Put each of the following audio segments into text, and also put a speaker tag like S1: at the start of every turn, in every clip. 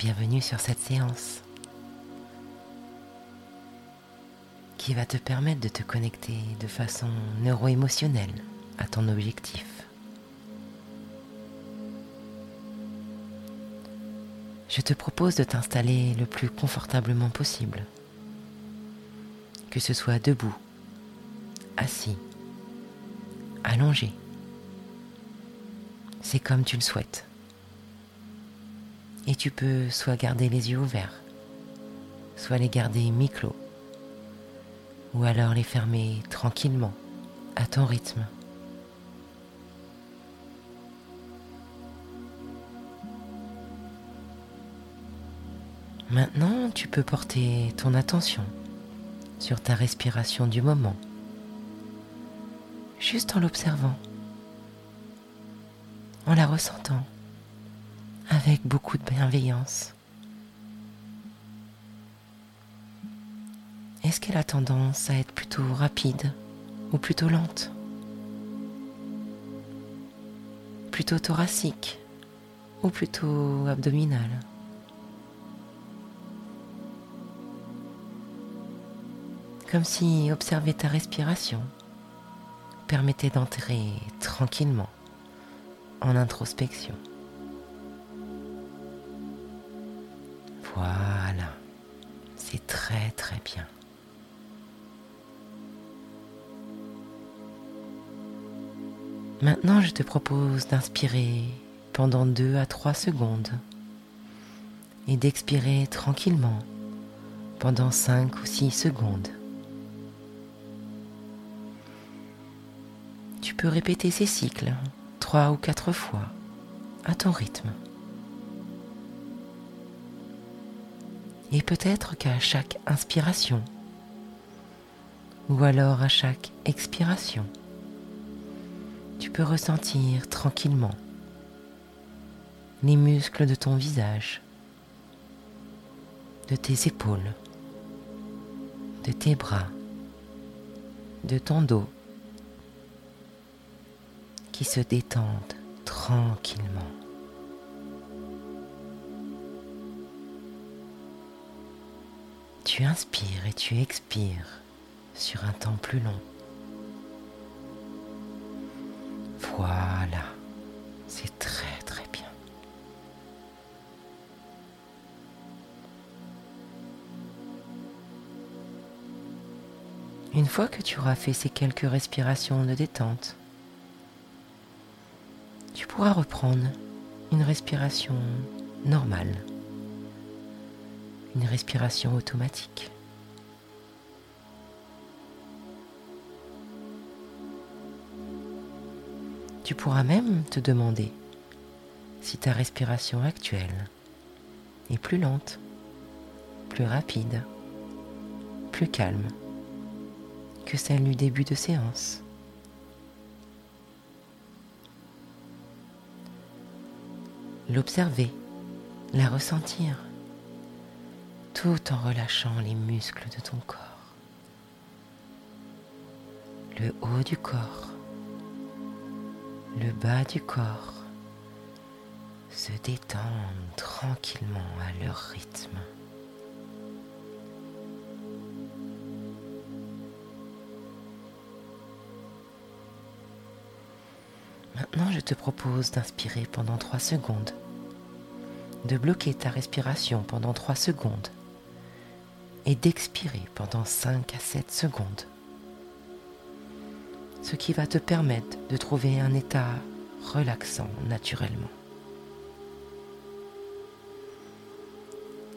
S1: bienvenue sur cette séance qui va te permettre de te connecter de façon neuro-émotionnelle à ton objectif. Je te propose de t'installer le plus confortablement possible, que ce soit debout, assis, allongé. C'est comme tu le souhaites. Et tu peux soit garder les yeux ouverts, soit les garder mi-clos, ou alors les fermer tranquillement, à ton rythme. Maintenant, tu peux porter ton attention sur ta respiration du moment, juste en l'observant, en la ressentant avec beaucoup de bienveillance. Est-ce qu'elle a tendance à être plutôt rapide ou plutôt lente? Plutôt thoracique ou plutôt abdominale? Comme si observer ta respiration permettait d'entrer tranquillement en introspection. Voilà, c'est très très bien. Maintenant, je te propose d'inspirer pendant 2 à 3 secondes et d'expirer tranquillement pendant 5 ou 6 secondes. Tu peux répéter ces cycles 3 ou 4 fois à ton rythme. Et peut-être qu'à chaque inspiration, ou alors à chaque expiration, tu peux ressentir tranquillement les muscles de ton visage, de tes épaules, de tes bras, de ton dos qui se détendent tranquillement. Inspires et tu expires sur un temps plus long. Voilà, c'est très très bien. Une fois que tu auras fait ces quelques respirations de détente, tu pourras reprendre une respiration normale une respiration automatique. Tu pourras même te demander si ta respiration actuelle est plus lente, plus rapide, plus calme que celle du début de séance. L'observer, la ressentir tout en relâchant les muscles de ton corps. Le haut du corps, le bas du corps se détendent tranquillement à leur rythme. Maintenant, je te propose d'inspirer pendant 3 secondes, de bloquer ta respiration pendant 3 secondes et d'expirer pendant 5 à 7 secondes. Ce qui va te permettre de trouver un état relaxant naturellement.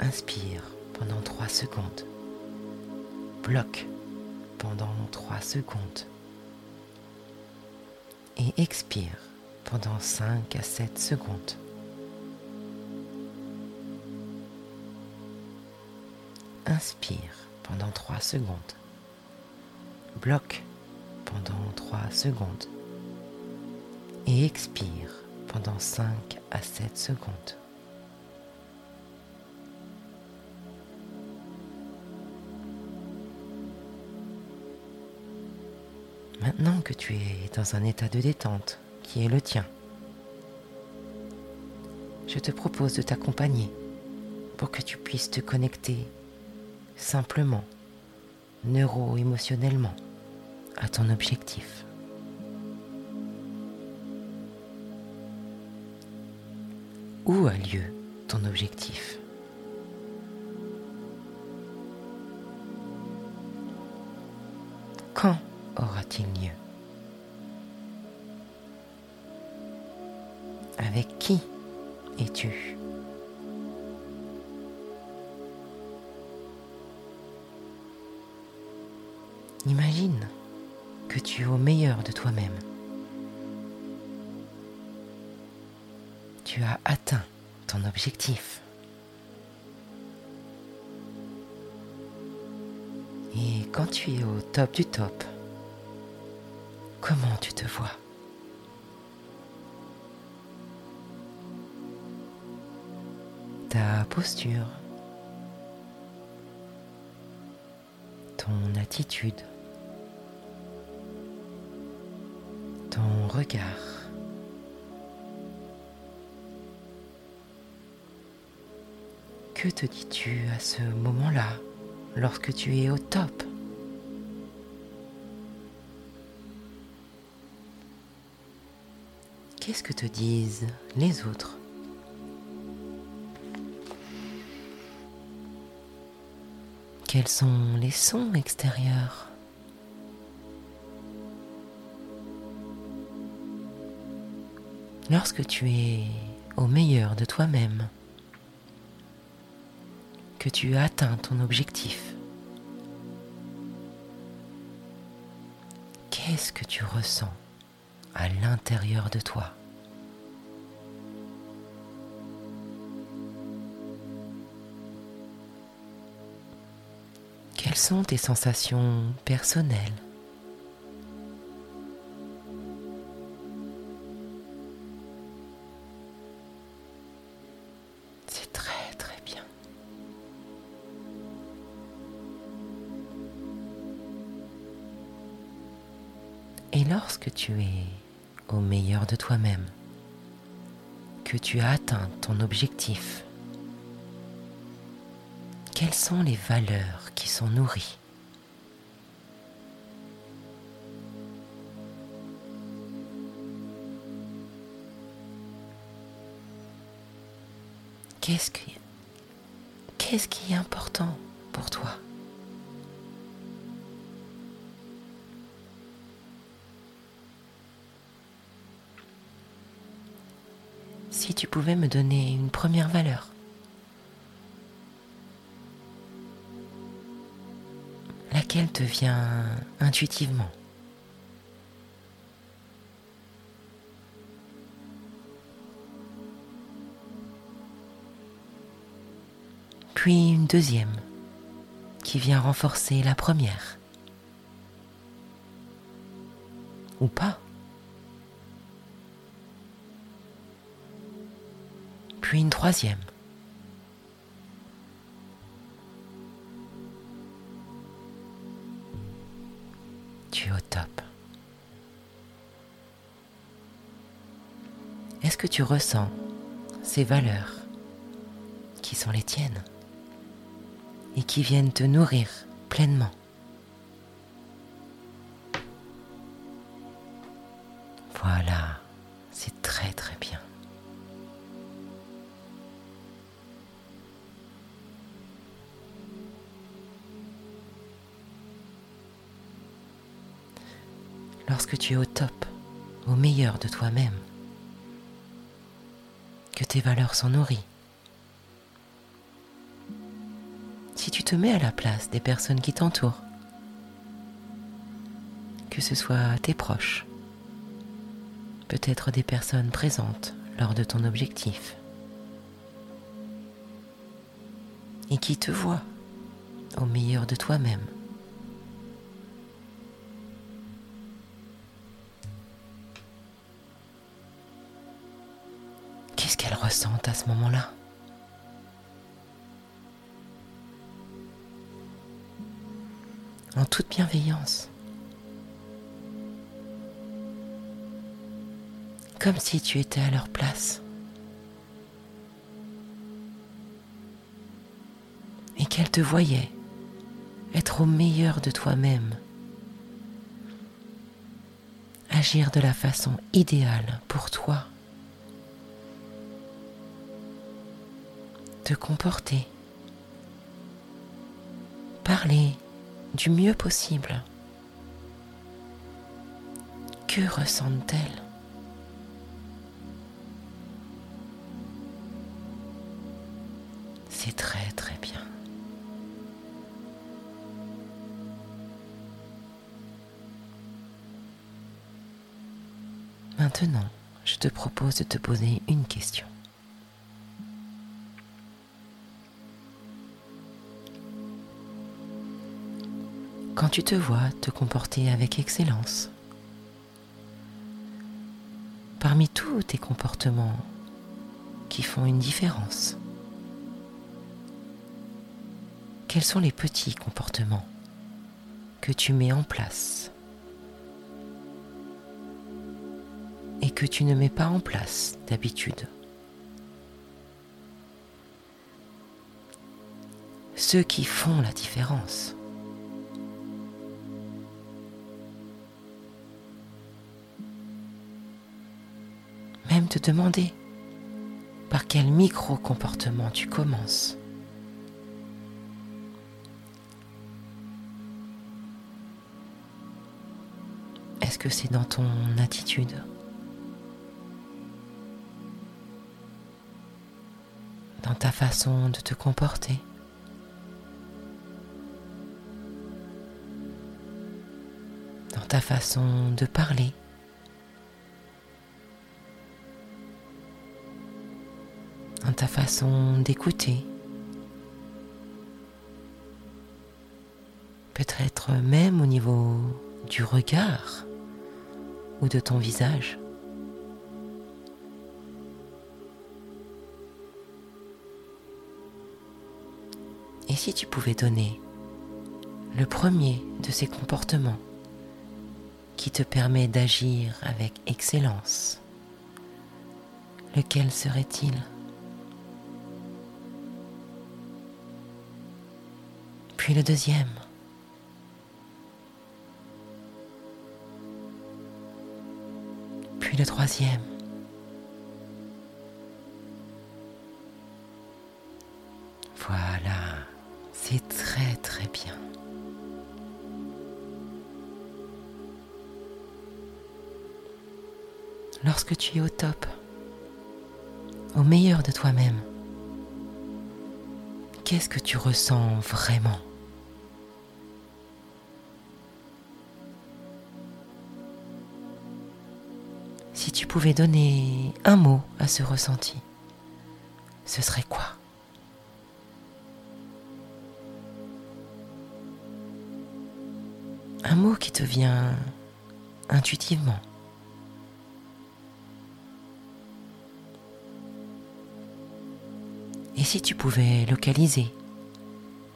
S1: Inspire pendant 3 secondes. Bloque pendant 3 secondes. Et expire pendant 5 à 7 secondes. Inspire pendant 3 secondes. Bloque pendant 3 secondes. Et expire pendant 5 à 7 secondes. Maintenant que tu es dans un état de détente qui est le tien, je te propose de t'accompagner pour que tu puisses te connecter simplement, neuro-émotionnellement, à ton objectif. Où a lieu ton objectif? Quand aura-t-il lieu? Avec qui es-tu? Imagine que tu es au meilleur de toi-même. Tu as atteint ton objectif. Et quand tu es au top du top, comment tu te vois? Ta posture, ton attitude, regard. Que te dis-tu à ce moment-là lorsque tu es au top? Qu'est-ce que te disent les autres? Quels sont les sons extérieurs? Lorsque tu es au meilleur de toi-même, que tu as atteint ton objectif, qu'est-ce que tu ressens à l'intérieur de toi? Quelles sont tes sensations personnelles? Meilleur de toi-même, que tu as atteint ton objectif, quelles sont les valeurs qui sont nourries? Qu'est-ce qui est important pour toi? Tu pouvais me donner une première valeur, laquelle te vient intuitivement? Puis une deuxième qui vient renforcer la première. Ou pas? Puis une troisième. Tu es au top. Est-ce que tu ressens ces valeurs qui sont les tiennes et qui viennent te nourrir pleinement? Lorsque tu es au top, au meilleur de toi-même, que tes valeurs sont nourries, si tu te mets à la place des personnes qui t'entourent, que ce soit tes proches, peut-être des personnes présentes lors de ton objectif, et qui te voient au meilleur de toi-même. Qu'elles à ce moment-là en toute bienveillance. Comme si tu étais à leur place. et qu'elle te voyait être au meilleur de toi-même, agir de la façon idéale pour toi, te comporter, parler du mieux possible. Que ressentent-elles? C'est très très bien. Maintenant, je te propose de te poser une question. Quand tu te vois te comporter avec excellence, parmi tous tes comportements qui font une différence, quels sont les petits comportements que tu mets en place et que tu ne mets pas en place d'habitude? Ceux qui font la différence. Te demander par quel micro-comportement tu commences. Est-ce que c'est dans ton attitude? Dans ta façon de te comporter? Dans ta façon de parler? Façon d'écouter Peut-être même au niveau du regard ou de ton visage. Et si tu pouvais donner le premier de ces comportements qui te permet d'agir avec excellence, lequel serait-il? Puis le deuxième. le troisième. Voilà, c'est très très bien. Lorsque tu es au top, au meilleur de toi-même, qu'est-ce que tu ressens vraiment? Si tu pouvais donner un mot à ce ressenti, ce serait quoi? Un mot qui te vient intuitivement. Et si tu pouvais localiser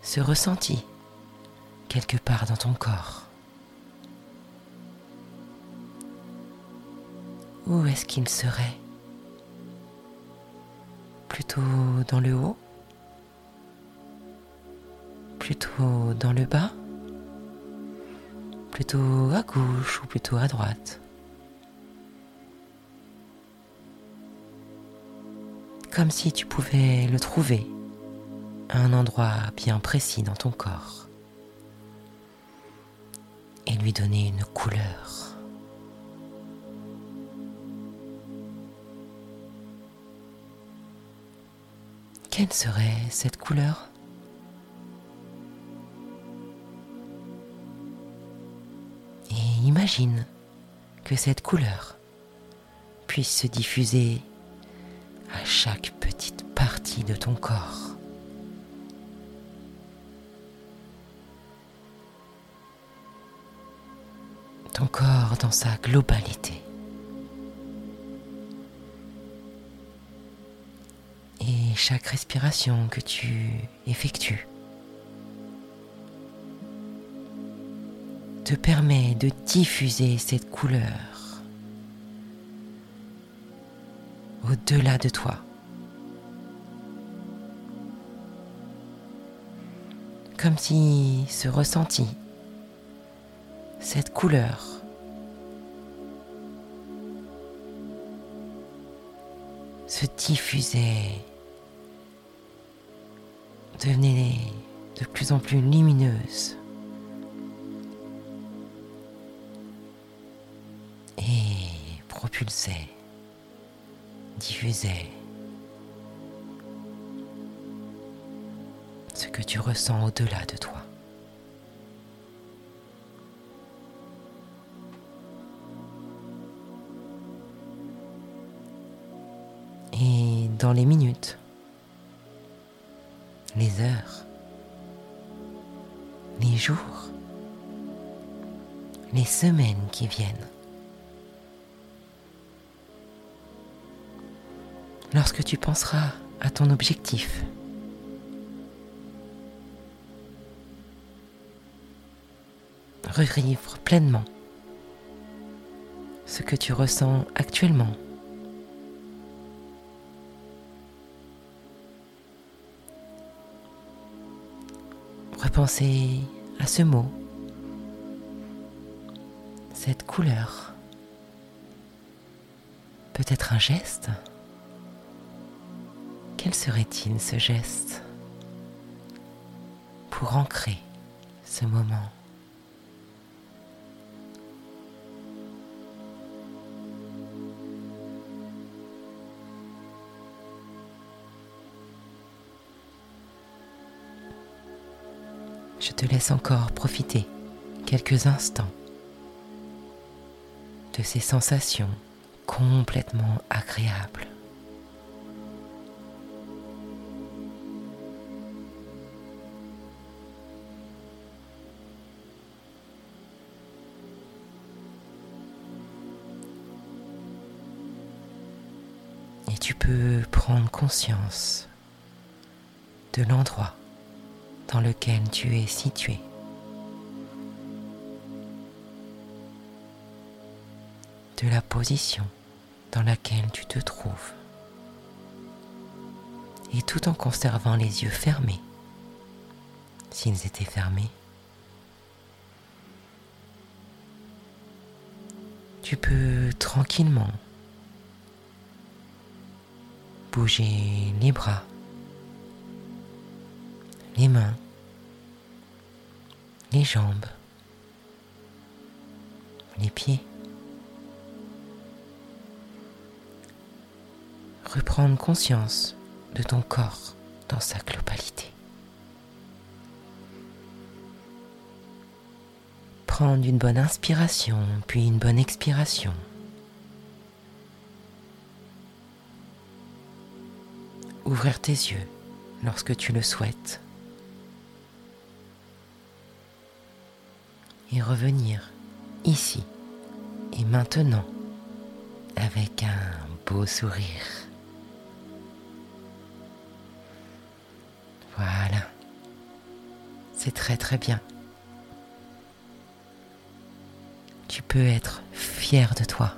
S1: ce ressenti quelque part dans ton corps? Où est-ce qu'il serait Plutôt dans le haut Plutôt dans le bas Plutôt à gauche ou plutôt à droite Comme si tu pouvais le trouver à un endroit bien précis dans ton corps et lui donner une couleur. Quelle serait cette couleur Et imagine que cette couleur puisse se diffuser à chaque petite partie de ton corps. Ton corps dans sa globalité. Chaque respiration que tu effectues te permet de diffuser cette couleur au-delà de toi. comme si ce ressenti, cette couleur, se diffusait, devenait de plus en plus lumineuse. Et propulsait, diffusait ce que tu ressens au-delà de toi. Et dans les minutes, les heures, les jours, les semaines qui viennent, lorsque tu penseras à ton objectif, revivre pleinement ce que tu ressens actuellement. Repensez à ce mot, cette couleur, peut-être un geste. Quel serait-il ce geste pour ancrer ce moment? Te laisse encore profiter quelques instants de ces sensations complètement agréables. Et tu peux prendre conscience de l'endroit dans lequel tu es situé. de la position dans laquelle tu te trouves. Et tout en conservant les yeux fermés, s'ils étaient fermés, tu peux tranquillement bouger les bras les mains, les jambes, les pieds. Reprendre conscience de ton corps dans sa globalité. Prendre une bonne inspiration puis une bonne expiration. Ouvrir tes yeux lorsque tu le souhaites. Et revenir ici et maintenant avec un beau sourire. Voilà, c'est très très bien. Tu peux être fier de toi.